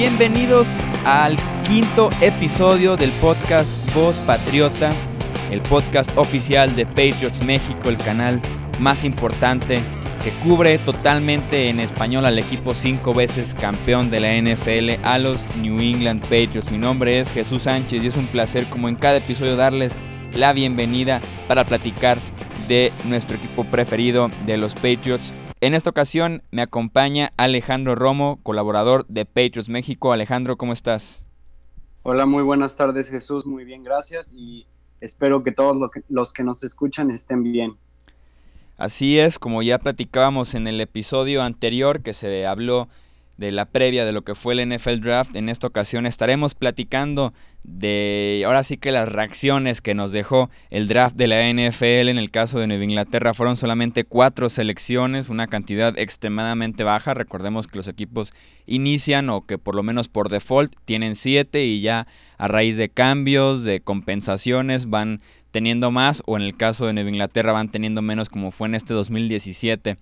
Bienvenidos al quinto episodio del podcast Voz Patriota, el podcast oficial de Patriots México, el canal más importante que cubre totalmente en español al equipo cinco veces campeón de la NFL, a los New England Patriots. Mi nombre es Jesús Sánchez y es un placer como en cada episodio darles la bienvenida para platicar de nuestro equipo preferido de los Patriots. En esta ocasión me acompaña Alejandro Romo, colaborador de Patriots México. Alejandro, ¿cómo estás? Hola, muy buenas tardes Jesús, muy bien, gracias y espero que todos los que nos escuchan estén bien. Así es, como ya platicábamos en el episodio anterior que se habló de la previa de lo que fue el NFL Draft. En esta ocasión estaremos platicando de ahora sí que las reacciones que nos dejó el draft de la NFL. En el caso de Nueva Inglaterra fueron solamente cuatro selecciones, una cantidad extremadamente baja. Recordemos que los equipos inician o que por lo menos por default tienen siete y ya a raíz de cambios, de compensaciones van teniendo más o en el caso de Nueva Inglaterra van teniendo menos como fue en este 2017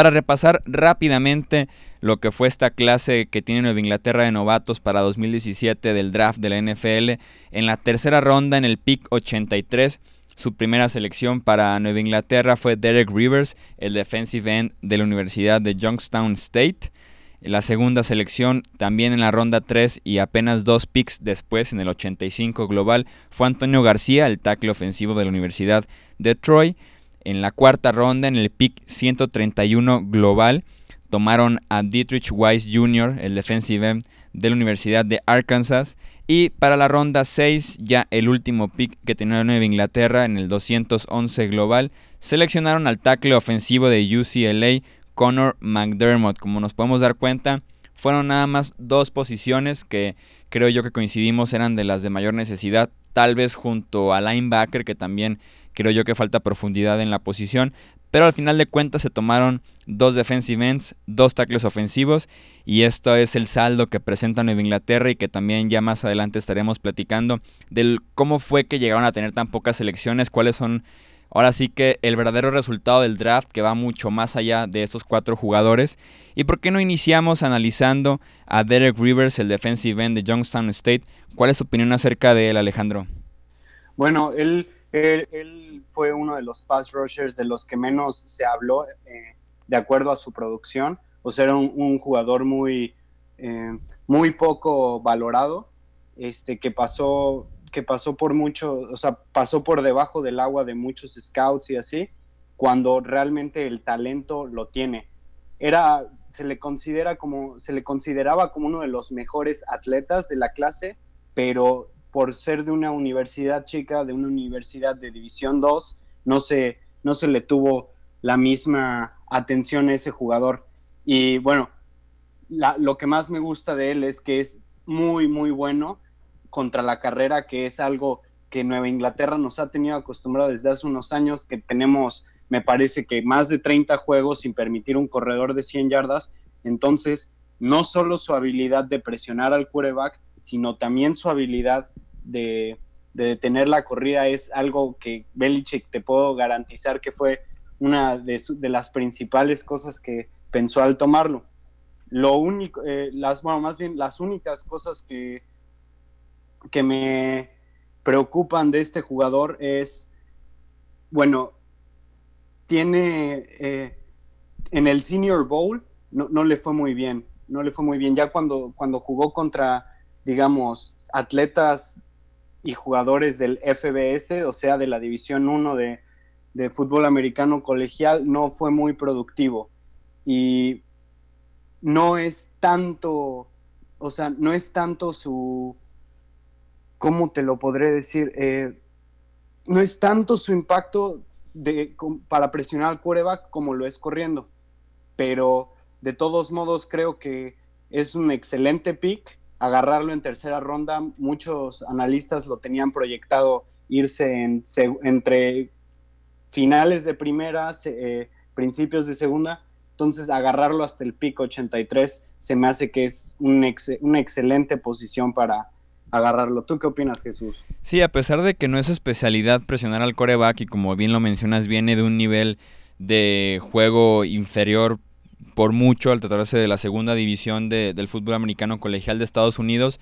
para repasar rápidamente lo que fue esta clase que tiene Nueva Inglaterra de novatos para 2017 del draft de la NFL. En la tercera ronda, en el pick 83, su primera selección para Nueva Inglaterra fue Derek Rivers, el defensive end de la Universidad de Youngstown State. La segunda selección, también en la ronda 3 y apenas dos picks después, en el 85 global, fue Antonio García, el tackle ofensivo de la Universidad de Troy. En la cuarta ronda, en el pick 131 global, tomaron a Dietrich Weiss Jr., el defensive end de la Universidad de Arkansas. Y para la ronda 6, ya el último pick que tenía Nueva Inglaterra en el 211 global, seleccionaron al tackle ofensivo de UCLA, Connor McDermott. Como nos podemos dar cuenta, fueron nada más dos posiciones que creo yo que coincidimos eran de las de mayor necesidad, tal vez junto a linebacker que también Creo yo que falta profundidad en la posición. Pero al final de cuentas se tomaron dos defensive ends, dos tackles ofensivos. Y esto es el saldo que presenta Nueva Inglaterra y que también ya más adelante estaremos platicando del cómo fue que llegaron a tener tan pocas selecciones, cuáles son ahora sí que el verdadero resultado del draft que va mucho más allá de esos cuatro jugadores. ¿Y por qué no iniciamos analizando a Derek Rivers, el defensive end de Youngstown State? ¿Cuál es su opinión acerca de él, Alejandro? Bueno, él él, fue uno de los pass rushers de los que menos se habló eh, de acuerdo a su producción. O sea, era un, jugador muy, eh, muy poco valorado, este, que pasó, que pasó por mucho, o sea, pasó por debajo del agua de muchos scouts y así, cuando realmente el talento lo tiene. Era, se le considera como, se le consideraba como uno de los mejores atletas de la clase, pero por ser de una universidad chica, de una universidad de División 2, no se, no se le tuvo la misma atención a ese jugador. Y bueno, lo que más me gusta de él es que es muy, muy bueno contra la carrera, que es algo que Nueva Inglaterra nos ha tenido acostumbrado desde hace unos años, que tenemos, me parece que más de 30 juegos sin permitir un corredor de 100 yardas. Entonces, no solo su habilidad de presionar al quarterback, sino también su habilidad de, detener la corrida es algo que Belichick te puedo garantizar que fue una de, las principales cosas que pensó al tomarlo. Lo único, eh, las, bueno, más bien las únicas cosas que, que me preocupan de este jugador es, bueno, tiene eh, en el Senior Bowl no, no, le fue muy bien, no le fue muy bien. Ya cuando, cuando jugó contra, digamos, atletas y jugadores del FBS, o sea, de la División 1 de, fútbol americano colegial, no fue muy productivo. Y no es tanto, o sea, no es tanto su, ¿cómo te lo podré decir? Eh, no es tanto su impacto de, para presionar al quarterback como lo es corriendo. Pero de todos modos creo que es un excelente pick agarrarlo en tercera ronda. Muchos analistas lo tenían proyectado irse en, entre finales de primera, eh, principios de segunda. Entonces, agarrarlo hasta el pico 83 se me hace que es una excelente posición para agarrarlo. ¿Tú qué opinas, Jesús? Sí, a pesar de que no es especialidad presionar al coreback y como bien lo mencionas, viene de un nivel de juego inferior por mucho al tratarse de la segunda división del fútbol americano colegial de Estados Unidos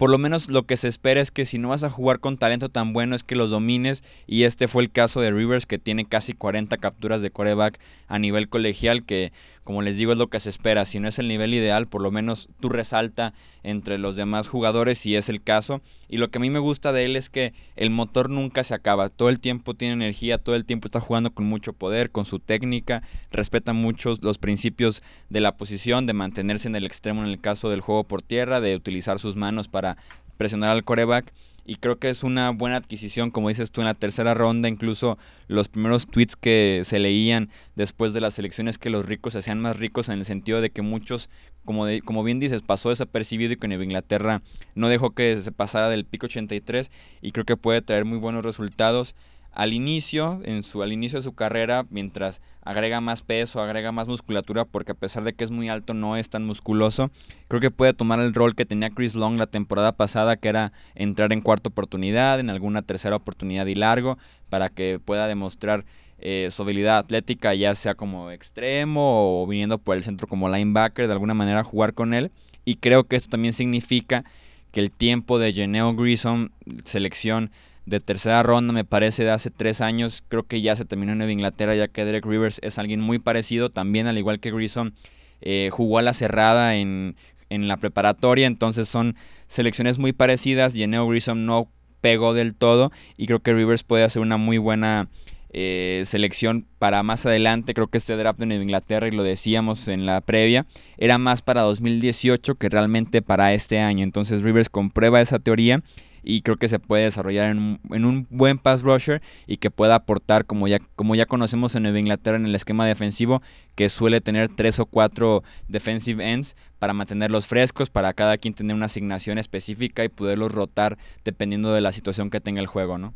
por lo menos lo que se espera es que si no vas a jugar con talento tan bueno es que los domines y este fue el caso de Rivers que tiene casi 40 capturas de coreback a nivel colegial que como les digo es lo que se espera, si no es el nivel ideal por lo menos tú resalta entre los demás jugadores si es el caso. Y lo que a mí me gusta de él es que el motor nunca se acaba, todo el tiempo tiene energía, todo el tiempo está jugando con mucho poder, con su técnica, respeta mucho los principios de la posición, de mantenerse en el extremo en el caso del juego por tierra, de utilizar sus manos para presionar al coreback. Y creo que es una buena adquisición, como dices tú, en la tercera ronda. Incluso los primeros tweets que se leían después de las elecciones que los ricos se hacían más ricos en el sentido de que muchos, como, como bien dices, pasó desapercibido y que Nueva Inglaterra no dejó que se pasara del pico 83 y creo que puede traer muy buenos resultados al inicio, en su, al inicio de su carrera, mientras agrega más peso, agrega más musculatura, porque a pesar de que es muy alto, no es tan musculoso, creo que puede tomar el rol que tenía Chris Long la temporada pasada, que era entrar en cuarta oportunidad, en alguna tercera oportunidad y largo, para que pueda demostrar eh, su habilidad atlética, ya sea como extremo o viniendo por el centro como linebacker, de alguna manera jugar con él. Y creo que esto también significa que el tiempo de Geneo Grissom, selección de tercera ronda, me parece, de hace tres años. Creo que ya se terminó en Nueva Inglaterra, ya que Derek Rivers es alguien muy parecido. También, al igual que Grissom, eh, jugó a la cerrada en, en, la preparatoria. Entonces son selecciones muy parecidas. Geneo Grissom no pegó del todo. Y creo que Rivers puede hacer una muy buena eh, selección para más adelante. Creo que este draft de Nueva Inglaterra, y lo decíamos en la previa, era más para 2018 que realmente para este año. Entonces Rivers comprueba esa teoría y creo que se puede desarrollar en un, buen pass rusher y que pueda aportar como ya, como ya conocemos en Nueva Inglaterra en el esquema defensivo que suele tener tres o cuatro defensive ends para mantenerlos frescos, para cada quien tener una asignación específica y poderlos rotar dependiendo de la situación que tenga el juego, ¿no?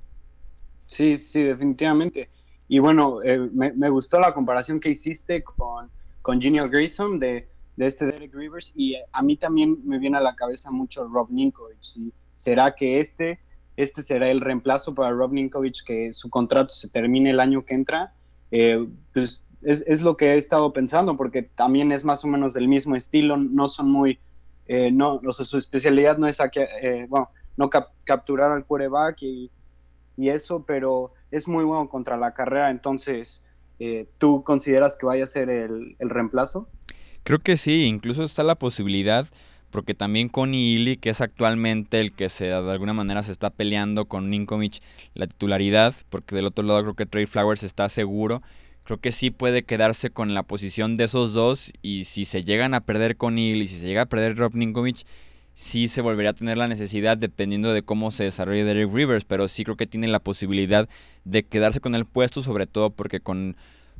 Sí, sí, definitivamente. Y bueno, eh, me, gustó la comparación que hiciste con, con Genial Grayson de, de este Derek Rivers y a mí también me viene a la cabeza mucho Rob Ninkovich. y ¿Será que este, este será el reemplazo para Rob Ninkovich, que su contrato se termine el año que entra? Eh, pues es, lo que he estado pensando, porque también es más o menos del mismo estilo, no son muy, eh, no, su especialidad no es, eh, bueno, no capturar al quarterback y, y, eso, pero es muy bueno contra la carrera, entonces, ¿tú consideras que vaya a ser el, el reemplazo? Creo que sí, incluso está la posibilidad porque también Connie Illy, que es actualmente el que se de alguna manera se está peleando con Ninkovic la titularidad, porque del otro lado creo que Trey Flowers está seguro, creo que sí puede quedarse con la posición de esos dos y si se llegan a perder con y si se llega a perder Rob Ninkovic, sí se volvería a tener la necesidad dependiendo de cómo se desarrolle Derek Rivers, pero sí creo que tiene la posibilidad de quedarse con el puesto, sobre todo porque con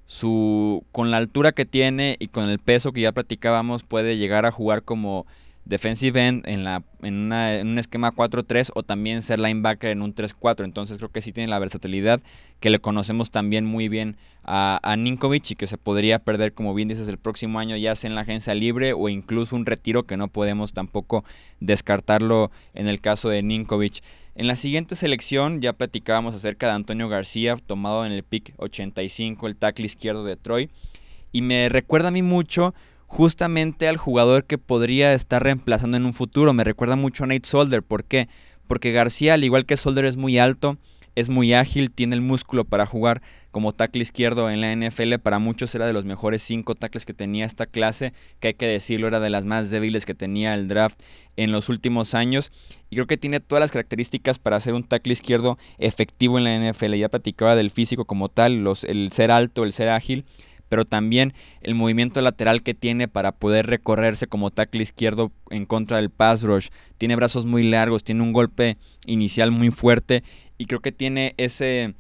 su con la altura que tiene y con el peso que ya platicábamos puede llegar a jugar como defensive end en, la, en, en un esquema 4-3 o también ser linebacker en un 3-4. Entonces creo que sí tiene la versatilidad que le conocemos también muy bien a, a Ninkovic y que se podría perder, como bien dices, el próximo año ya sea en la agencia libre o incluso un retiro que no podemos tampoco descartarlo en el caso de Ninkovic. En la siguiente selección ya platicábamos acerca de Antonio García, tomado en el pick 85, el tackle izquierdo de Troy. Y me recuerda a mí mucho justamente al jugador que podría estar reemplazando en un futuro. Me recuerda mucho a Nate Solder. ¿Por qué? Porque García, al igual que Solder, es muy alto, es muy ágil, tiene el músculo para jugar como tackle izquierdo en la NFL. Para muchos era de los mejores cinco tackles que tenía esta clase, que hay que decirlo, era de las más débiles que tenía el draft en los últimos años. Y creo que tiene todas las características para ser un tackle izquierdo efectivo en la NFL. Ya platicaba del físico como tal, los, el ser alto, el ser ágil pero también el movimiento lateral que tiene para poder recorrerse como tackle izquierdo en contra del pass rush. Tiene brazos muy largos, tiene un golpe inicial muy fuerte y creo que tiene ese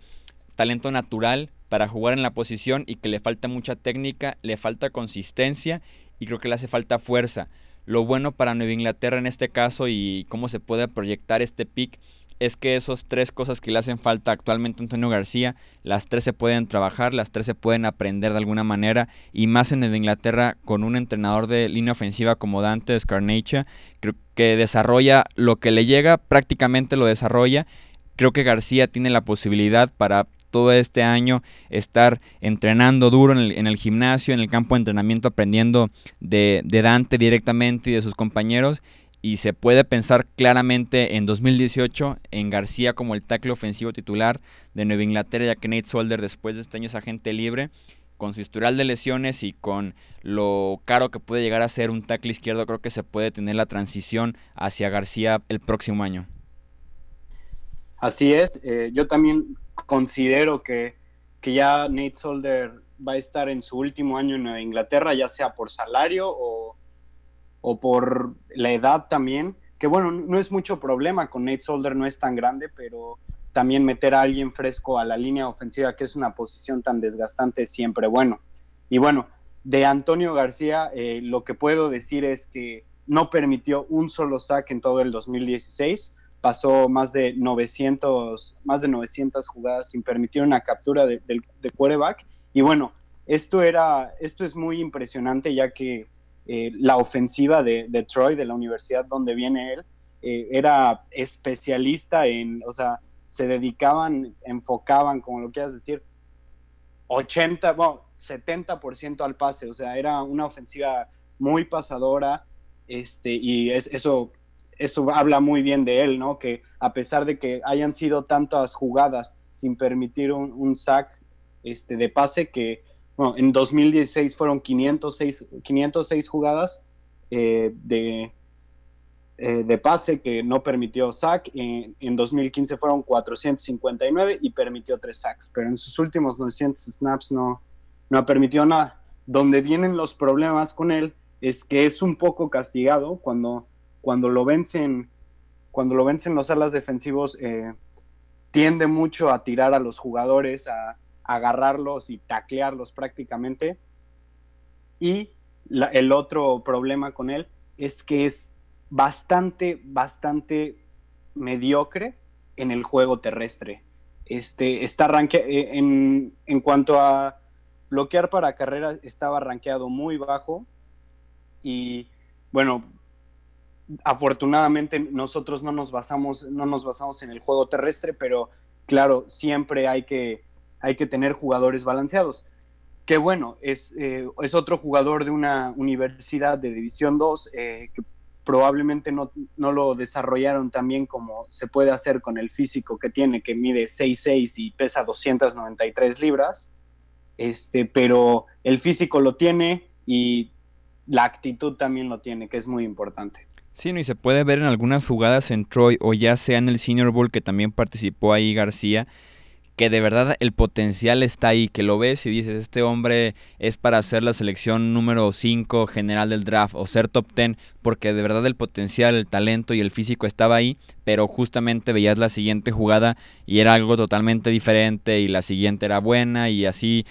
talento natural para jugar en la posición y que le falta mucha técnica, le falta consistencia y creo que le hace falta fuerza. Lo bueno para Nueva Inglaterra en este caso y cómo se puede proyectar este pick es que esas tres cosas que le hacen falta actualmente a Antonio García, las tres se pueden trabajar, las tres se pueden aprender de alguna manera, y más en el Inglaterra con un entrenador de línea ofensiva como Dante Scarnecchia, creo que desarrolla lo que le llega, prácticamente lo desarrolla. Creo que García tiene la posibilidad para todo este año estar entrenando duro en el, gimnasio, en el campo de entrenamiento, aprendiendo de, de Dante directamente y de sus compañeros y se puede pensar claramente en 2018 en García como el tackle ofensivo titular de Nueva Inglaterra, ya que Nate Solder después de este año es agente libre, con su historial de lesiones y con lo caro que puede llegar a ser un tackle izquierdo, creo que se puede tener la transición hacia García el próximo año. Así es, eh, yo también considero que, que ya Nate Solder va a estar en su último año en Nueva Inglaterra, ya sea por salario o o por la edad también, que bueno, no es mucho problema con Nate Solder, no es tan grande, pero también meter a alguien fresco a la línea ofensiva, que es una posición tan desgastante, es siempre bueno. Y bueno, de Antonio García, eh, lo que puedo decir es que no permitió un solo sack en todo el 2016, pasó más de 900, más de 900 jugadas sin permitir una captura de, de quarterback. Y bueno, esto, era, esto es muy impresionante ya que eh, la ofensiva de, de, Troy, de la universidad donde viene él, eh, era especialista en, o sea, se dedicaban, enfocaban, como lo quieras decir, 80, bueno, 70% al pase, o sea, era una ofensiva muy pasadora, este, y eso, eso habla muy bien de él, ¿no? Que a pesar de que hayan sido tantas jugadas sin permitir un, un sack este, de pase, que bueno, en 2016 fueron 506, 506 jugadas eh, de, eh, de pase que no permitió sack. En, en, 2015 fueron 459 y permitió 3 sacks, pero en sus últimos 900 snaps no, no permitió nada. Donde vienen los problemas con él es que es un poco castigado cuando, cuando lo vencen cuando lo vencen los alas defensivos eh, tiende mucho a tirar a los jugadores, a, agarrarlos y taclearlos prácticamente. Y el otro problema con él es que es bastante, bastante mediocre en el juego terrestre. Este, está eh, en, en cuanto a bloquear para carrera, estaba rankeado muy bajo. Y bueno, afortunadamente nosotros no nos basamos, no nos basamos en el juego terrestre, pero claro, siempre hay que hay que tener jugadores balanceados. Que bueno, es, eh, es otro jugador de una universidad de División 2 eh, que probablemente no, no, lo desarrollaron tan bien como se puede hacer con el físico que tiene, que mide 6'6 y pesa 293 libras. Este, pero el físico lo tiene y la actitud también lo tiene, que es muy importante. Sí, no, y se puede ver en algunas jugadas en Troy o ya sea en el Senior Bowl que también participó ahí García, que de verdad el potencial está ahí, que lo ves y dices, este hombre es para ser la selección número 5 general del draft o ser top 10, porque de verdad el potencial, el talento y el físico estaba ahí, pero justamente veías la siguiente jugada y era algo totalmente diferente y la siguiente era buena y así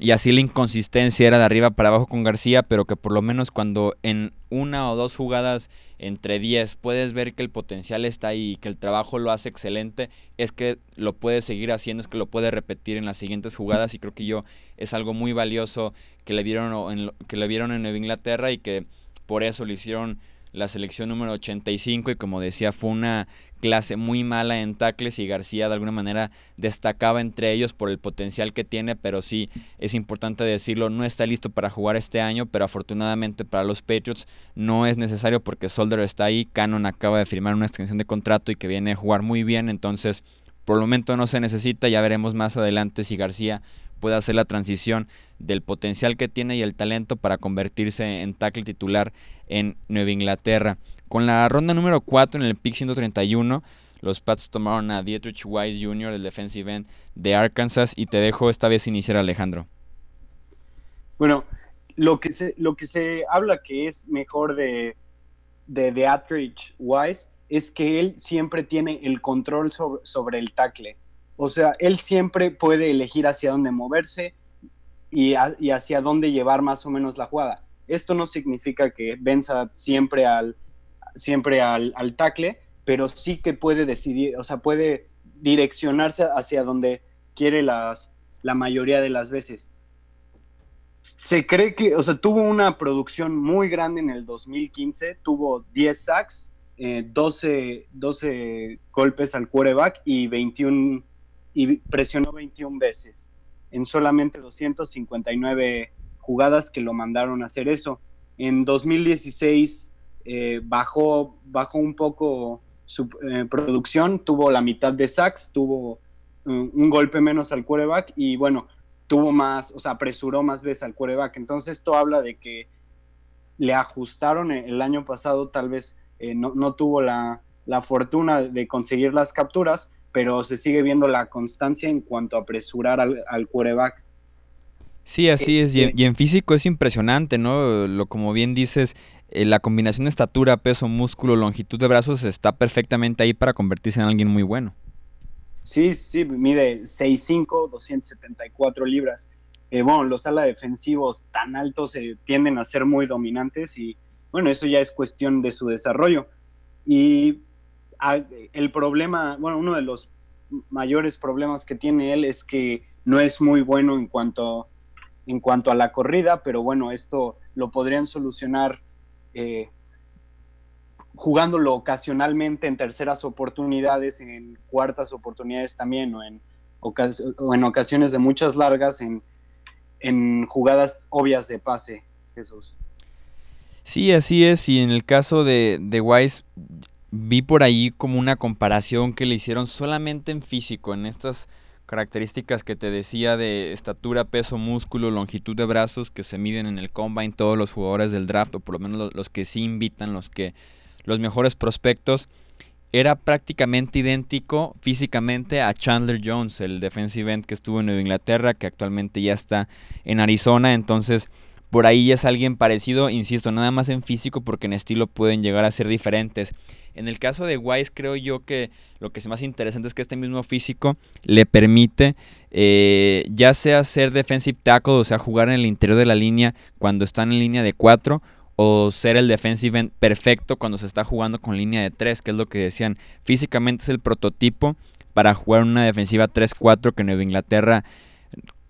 y así la inconsistencia era de arriba para abajo con García, pero que por lo menos cuando en una o dos jugadas entre 10 puedes ver que el potencial está ahí y que el trabajo lo hace excelente, es que lo puede seguir haciendo, es que lo puede repetir en las siguientes jugadas y creo que yo es algo muy valioso que le vieron en, que le vieron en Nueva Inglaterra y que por eso le hicieron la selección número 85 y como decía fue una clase muy mala en tackles y García de alguna manera destacaba entre ellos por el potencial que tiene, pero sí es importante decirlo, no está listo para jugar este año, pero afortunadamente para los Patriots no es necesario porque Solder está ahí, Cannon acaba de firmar una extensión de contrato y que viene a jugar muy bien, entonces por el momento no se necesita, ya veremos más adelante si García puede hacer la transición del potencial que tiene y el talento para convertirse en tackle titular en Nueva Inglaterra. Con la ronda número 4 en el pick 131, los Pats tomaron a Dietrich Wise Jr., el defensive end de Arkansas, y te dejo esta vez iniciar, Alejandro. Bueno, lo que se, lo que se habla que es mejor de, de Dietrich Wise es que él siempre tiene el control sobre, sobre el tackle. O sea, él siempre puede elegir hacia dónde moverse y, y hacia dónde llevar más o menos la jugada. Esto no significa que venza siempre al, siempre al, al tackle, pero sí que puede decidir, o sea, puede direccionarse hacia donde quiere las, la mayoría de las veces. Se cree que, o sea, tuvo una producción muy grande en el 2015, tuvo 10 sacks, 12, eh, 12 golpes al quarterback y 21 y presionó 21 veces en solamente 259 jugadas que lo mandaron a hacer eso. En 2016 eh, bajó, bajó un poco su eh, producción, tuvo la mitad de sacks, tuvo eh, un golpe menos al quarterback y bueno, tuvo más, o sea, apresuró más veces al quarterback. Entonces esto habla de que le ajustaron el año pasado, tal vez no, tuvo la, fortuna de conseguir las capturas, pero se sigue viendo la constancia en cuanto a apresurar al, al quarterback. Sí, así es. Y, este en físico es impresionante, ¿no? Lo como bien dices, eh, la combinación de estatura, peso, músculo, longitud de brazos está perfectamente ahí para convertirse en alguien muy bueno. Sí, sí, mide 6'5, 274 libras. Eh, bueno, los ala defensivos tan altos eh, tienden a ser muy dominantes y bueno, eso ya es cuestión de su desarrollo. Y el problema, bueno, uno de los mayores problemas que tiene él es que no es muy bueno en cuanto, en cuanto a la corrida, pero bueno, esto lo podrían solucionar eh, jugándolo ocasionalmente en terceras oportunidades, en cuartas oportunidades también, o en, ocasiones de muchas largas, en, en jugadas obvias de pase, Jesús. Sí, así es. Y en el caso de, de Wise, vi por ahí como una comparación que le hicieron solamente en físico, en estas características que te decía de estatura, peso, músculo, longitud de brazos que se miden en el combine todos los jugadores del draft, o por lo menos los, que sí invitan, los que los mejores prospectos, era prácticamente idéntico físicamente a Chandler Jones, el defensive end que estuvo en Nueva Inglaterra, que actualmente ya está en Arizona, entonces por ahí es alguien parecido, insisto, nada más en físico porque en estilo pueden llegar a ser diferentes. En el caso de Wise creo yo que lo que es más interesante es que este mismo físico le permite eh, ya sea ser defensive tackle, o sea, jugar en el interior de la línea cuando están en línea de 4 o ser el defensive end perfecto cuando se está jugando con línea de 3, que es lo que decían. Físicamente es el prototipo para jugar una defensiva 3-4 que Nueva Inglaterra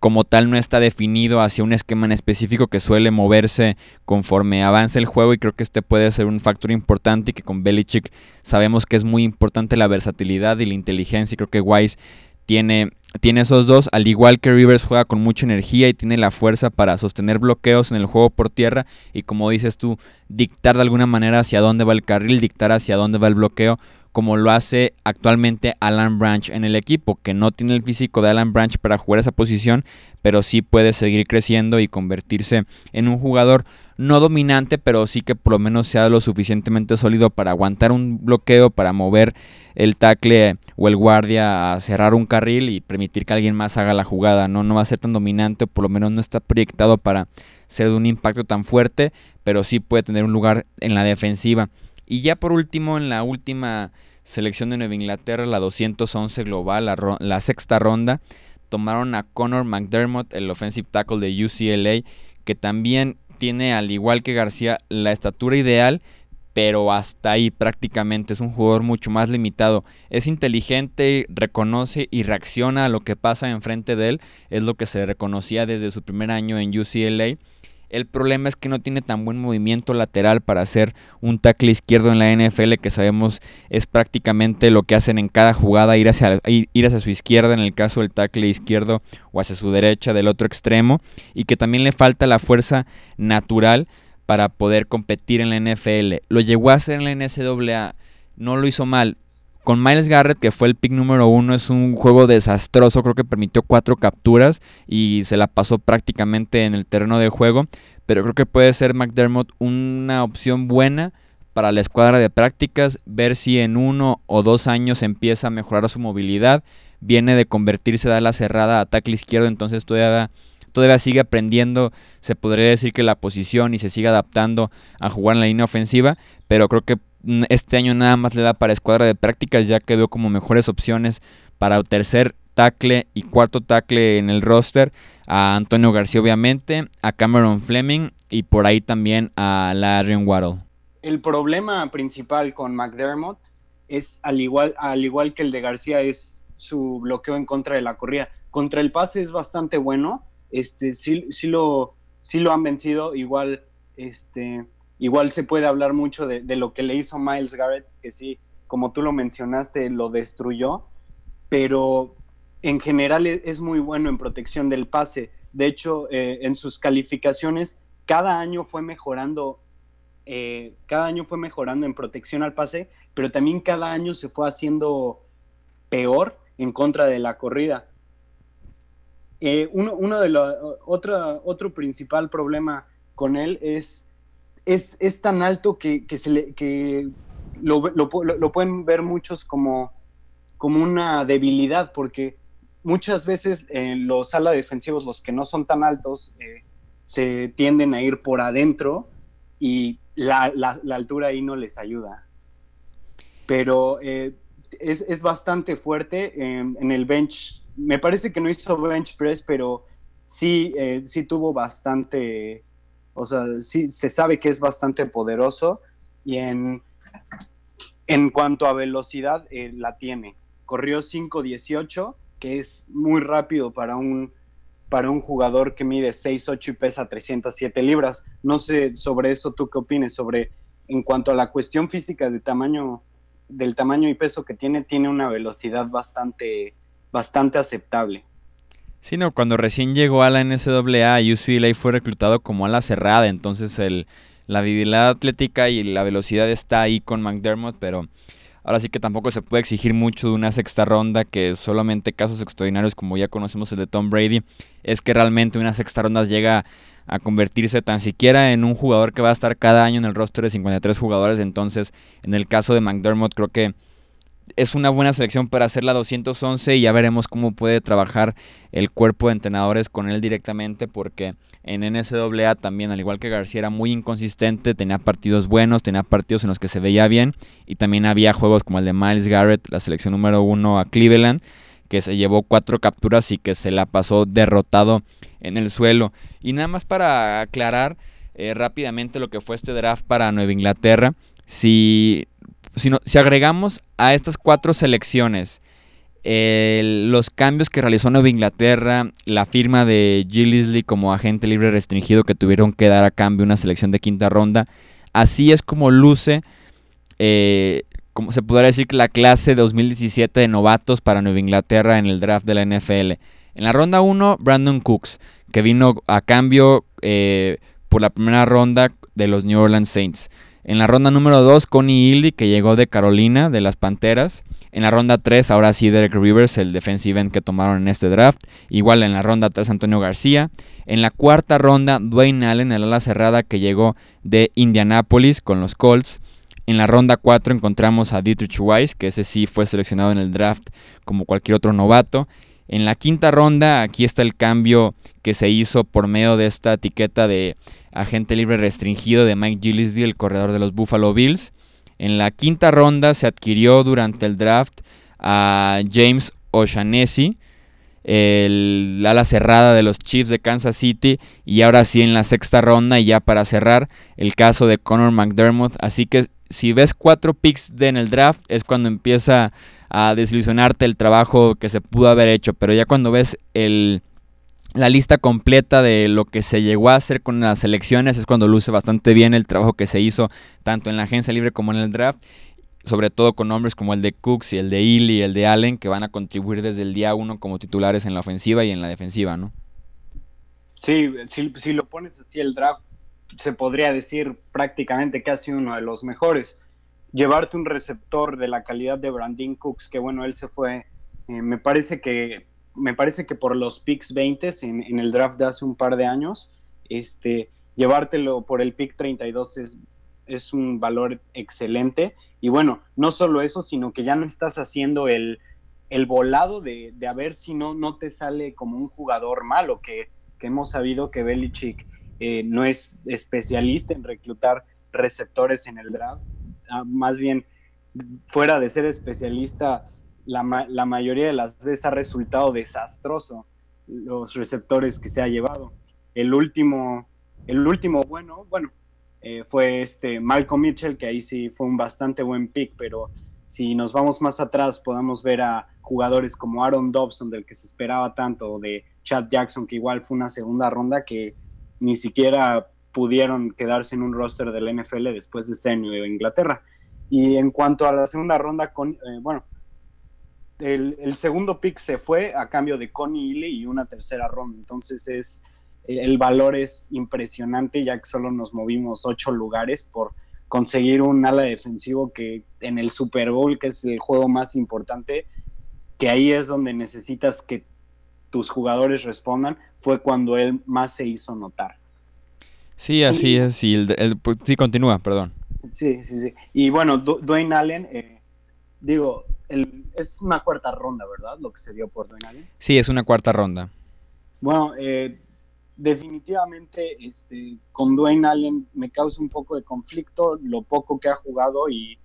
como tal no está definido hacia un esquema en específico que suele moverse conforme avanza el juego y creo que este puede ser un factor importante y que con Belichick sabemos que es muy importante la versatilidad y la inteligencia y creo que Wise tiene, tiene esos dos, al igual que Rivers juega con mucha energía y tiene la fuerza para sostener bloqueos en el juego por tierra y como dices tú, dictar de alguna manera hacia dónde va el carril, dictar hacia dónde va el bloqueo como lo hace actualmente Alan Branch en el equipo, que no tiene el físico de Alan Branch para jugar esa posición, pero sí puede seguir creciendo y convertirse en un jugador no dominante, pero sí que por lo menos sea lo suficientemente sólido para aguantar un bloqueo, para mover el tackle o el guardia a cerrar un carril y permitir que alguien más haga la jugada. No, no va a ser tan dominante, o por lo menos no está proyectado para ser de un impacto tan fuerte, pero sí puede tener un lugar en la defensiva. Y ya por último, en la última selección de Nueva Inglaterra, la 211 global, la, sexta ronda, tomaron a Connor McDermott, el offensive tackle de UCLA, que también tiene, al igual que García, la estatura ideal, pero hasta ahí prácticamente. Es un jugador mucho más limitado. Es inteligente, reconoce y reacciona a lo que pasa enfrente de él, es lo que se reconocía desde su primer año en UCLA el problema es que no tiene tan buen movimiento lateral para hacer un tackle izquierdo en la NFL, que sabemos es prácticamente lo que hacen en cada jugada, ir hacia, ir hacia su izquierda en el caso del tackle izquierdo o hacia su derecha del otro extremo, y que también le falta la fuerza natural para poder competir en la NFL. Lo llegó a hacer en la NCAA, no lo hizo mal, con Miles Garrett, que fue el pick número uno, es un juego desastroso. Creo que permitió cuatro capturas y se la pasó prácticamente en el terreno de juego. Pero creo que puede ser McDermott una opción buena para la escuadra de prácticas. Ver si en uno o dos años empieza a mejorar su movilidad. Viene de convertirse de la cerrada a tackle izquierdo, entonces todavía todavía sigue aprendiendo, se podría decir que la posición y se sigue adaptando a jugar en la línea ofensiva, pero creo que este año nada más le da para escuadra de prácticas, ya que veo como mejores opciones para tercer tackle y cuarto tackle en el roster a Antonio García obviamente, a Cameron Fleming y por ahí también a Larry Waddle. El problema principal con McDermott es al igual, al igual que el de García es su bloqueo en contra de la corrida. Contra el pase es bastante bueno, este sí, sí lo sí lo han vencido, igual este Igual se puede hablar mucho de, lo que le hizo Miles Garrett, que sí, como tú lo mencionaste, lo destruyó, pero en general e, es muy bueno en protección del pase. De hecho, eh, en sus calificaciones, cada año fue mejorando, eh, cada año fue mejorando en protección al pase, pero también cada año se fue haciendo peor en contra de la corrida. Eh, uno, de los, otro principal problema con él es, es, es tan alto que, que, se le, que lo, lo, pueden ver muchos como, como una debilidad, porque muchas veces en los ala defensivos, los que no son tan altos, eh, se tienden a ir por adentro y la, la, altura ahí no les ayuda. Pero eh, es, es, bastante fuerte en el bench. Me parece que no hizo bench press, pero sí, eh, sí tuvo bastante, o sea, sí se sabe que es bastante poderoso y en, en cuanto a velocidad la tiene. Corrió 5.18 que es muy rápido para un, para un jugador que mide 6'8 y pesa 307 libras. No sé sobre eso, ¿tú qué opines? Sobre, en cuanto a la cuestión física de tamaño, del tamaño y peso que tiene, tiene una velocidad bastante, bastante aceptable. Sí, no, cuando recién llegó a la NCAA, UCLA fue reclutado como ala cerrada, entonces el, la habilidad atlética y la velocidad está ahí con McDermott, pero Ahora sí que tampoco se puede exigir mucho de una sexta ronda, que solamente casos extraordinarios como ya conocemos el de Tom Brady, es que realmente una sexta ronda llega a convertirse tan siquiera en un jugador que va a estar cada año en el roster de 53 jugadores. Entonces, en el caso de McDermott, creo que es una buena selección para hacer la 211 y ya veremos cómo puede trabajar el cuerpo de entrenadores con él directamente porque en NCAA también, al igual que García, era muy inconsistente, tenía partidos buenos, tenía partidos en los que se veía bien y también había juegos como el de Miles Garrett, la selección número uno a Cleveland, que se llevó cuatro capturas y que se la pasó derrotado en el suelo. Y nada más para aclarar eh, rápidamente lo que fue este draft para Nueva Inglaterra, si si, agregamos a estas cuatro selecciones los cambios que realizó Nueva Inglaterra, la firma de Gillisley como agente libre restringido que tuvieron que dar a cambio una selección de quinta ronda, así es como luce, eh, como se podría decir, la clase 2017 de novatos para Nueva Inglaterra en el draft de la NFL. En la ronda 1, Brandon Cooks, que vino a cambio eh, por la primera ronda de los New Orleans Saints. En la ronda número 2, Connie Illy, que llegó de Carolina, de las Panteras. En la ronda 3, ahora sí, Derek Rivers, el defensive end que tomaron en este draft. Igual en la ronda 3, Antonio García. En la cuarta ronda, Dwayne Allen, el ala cerrada que llegó de Indianapolis con los Colts. En la ronda 4 encontramos a Dietrich Weiss, que ese sí fue seleccionado en el draft como cualquier otro novato. En la quinta ronda, aquí está el cambio que se hizo por medio de esta etiqueta de agente libre restringido de Mike Gillislee, el corredor de los Buffalo Bills. En la quinta ronda se adquirió durante el draft a James O'Shaughnessy, el ala cerrada de los Chiefs de Kansas City. Y ahora sí en la sexta ronda, y ya para cerrar, el caso de Connor McDermott. Así que si ves cuatro picks de en el draft, es cuando empieza a desilusionarte el trabajo que se pudo haber hecho. Pero ya cuando ves el, la lista completa de lo que se llegó a hacer con las elecciones es cuando luce bastante bien el trabajo que se hizo tanto en la agencia libre como en el draft, sobre todo con nombres como el de Cooks y el de Ely y el de Allen que van a contribuir desde el día uno como titulares en la ofensiva y en la defensiva, ¿no? Sí, si, lo pones así el draft, se podría decir prácticamente casi uno de los mejores. Llevarte un receptor de la calidad de Brandon Cooks, que bueno, él se fue, eh, me parece que me parece que por los picks 20 en, el draft de hace un par de años, este, llevártelo por el pick 32 es, es un valor excelente. Y bueno, no solo eso, sino que ya no estás haciendo el, volado de, a ver si no, no te sale como un jugador malo, que, hemos sabido que Belichick eh, no es especialista en reclutar receptores en el draft. Ah, más bien, fuera de ser especialista, la, mayoría de las veces ha resultado desastroso los receptores que se ha llevado. El último, el último bueno, bueno, eh, fue este Malcolm Mitchell, que ahí sí fue un bastante buen pick, pero si nos vamos más atrás, podemos ver a jugadores como Aaron Dobson, del que se esperaba tanto, o de Chad Jackson, que igual fue una segunda ronda que ni siquiera pudieron quedarse en un roster del NFL después de este año de Inglaterra. Y en cuanto a la segunda ronda, con, eh, bueno, el, segundo pick se fue a cambio de Connie Ely y una tercera ronda. Entonces es el valor es impresionante ya que solo nos movimos ocho lugares por conseguir un ala defensivo que en el Super Bowl, que es el juego más importante, que ahí es donde necesitas que tus jugadores respondan, fue cuando él más se hizo notar. Sí, así es. Y el, pues, sí, continúa, perdón. Sí, sí, sí. Y bueno, Dwayne Allen, eh, digo, es una cuarta ronda, ¿verdad? Lo que se dio por Dwayne Allen. Sí, es una cuarta ronda. Bueno, eh, definitivamente este, con Dwayne Allen me causa un poco de conflicto lo poco que ha jugado y,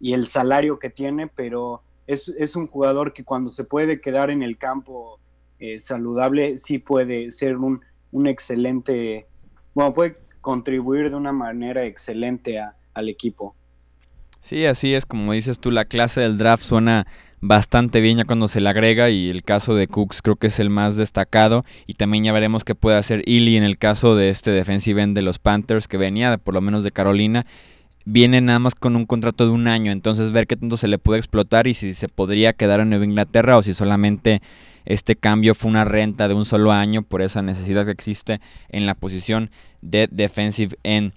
el salario que tiene, pero es, un jugador que cuando se puede quedar en el campo eh, saludable, sí puede ser un, un, excelente, bueno, puede contribuir de una manera excelente al equipo. Sí, así es, como dices tú, la clase del draft suena bastante bien ya cuando se le agrega y el caso de Cooks creo que es el más destacado y también ya veremos qué puede hacer Illy en el caso de este defensive end de los Panthers que venía por lo menos de Carolina viene nada más con un contrato de un año entonces ver qué tanto se le puede explotar y si se podría quedar en Nueva Inglaterra o si solamente este cambio fue una renta de un solo año por esa necesidad que existe en la posición de defensive end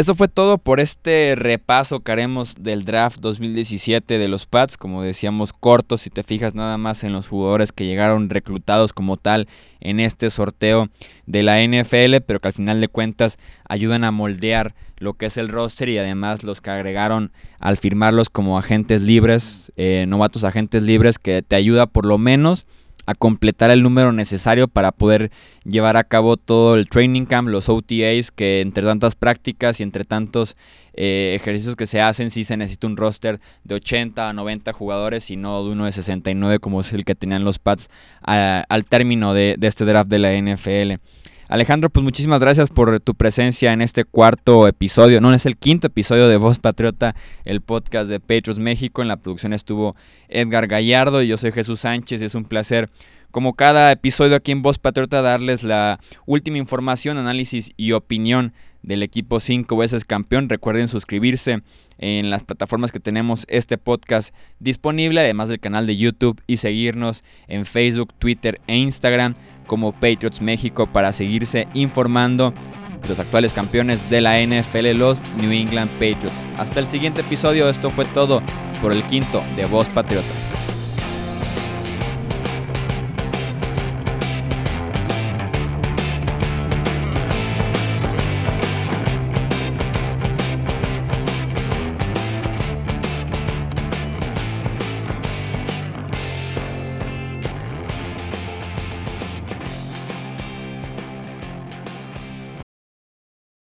eso fue todo por este repaso que haremos del draft 2017 de los Pats. Como decíamos, corto si te fijas nada más en los jugadores que llegaron reclutados como tal en este sorteo de la NFL, pero que al final de cuentas ayudan a moldear lo que es el roster y además los que agregaron al firmarlos como agentes libres, eh, novatos agentes libres, que te ayuda por lo menos a completar el número necesario para poder llevar a cabo todo el training camp, los OTAs, que entre tantas prácticas y entre tantos eh, ejercicios que se hacen, sí se necesita un roster de 80 a 90 jugadores y no de uno de 69 como es el que tenían los Pats al término de este draft de la NFL. Alejandro, pues muchísimas gracias por tu presencia en este cuarto episodio. No, es el quinto episodio de Voz Patriota, el podcast de Patriots México. En la producción estuvo Edgar Gallardo y yo soy Jesús Sánchez. Es un placer, como cada episodio aquí en Voz Patriota, darles la última información, análisis y opinión del equipo cinco veces campeón. Recuerden suscribirse en las plataformas que tenemos este podcast disponible, además del canal de YouTube y seguirnos en Facebook, Twitter e Instagram como Patriots México para seguirse informando de los actuales campeones de la NFL, los New England Patriots. Hasta el siguiente episodio, esto fue todo por el quinto de Voz Patriota.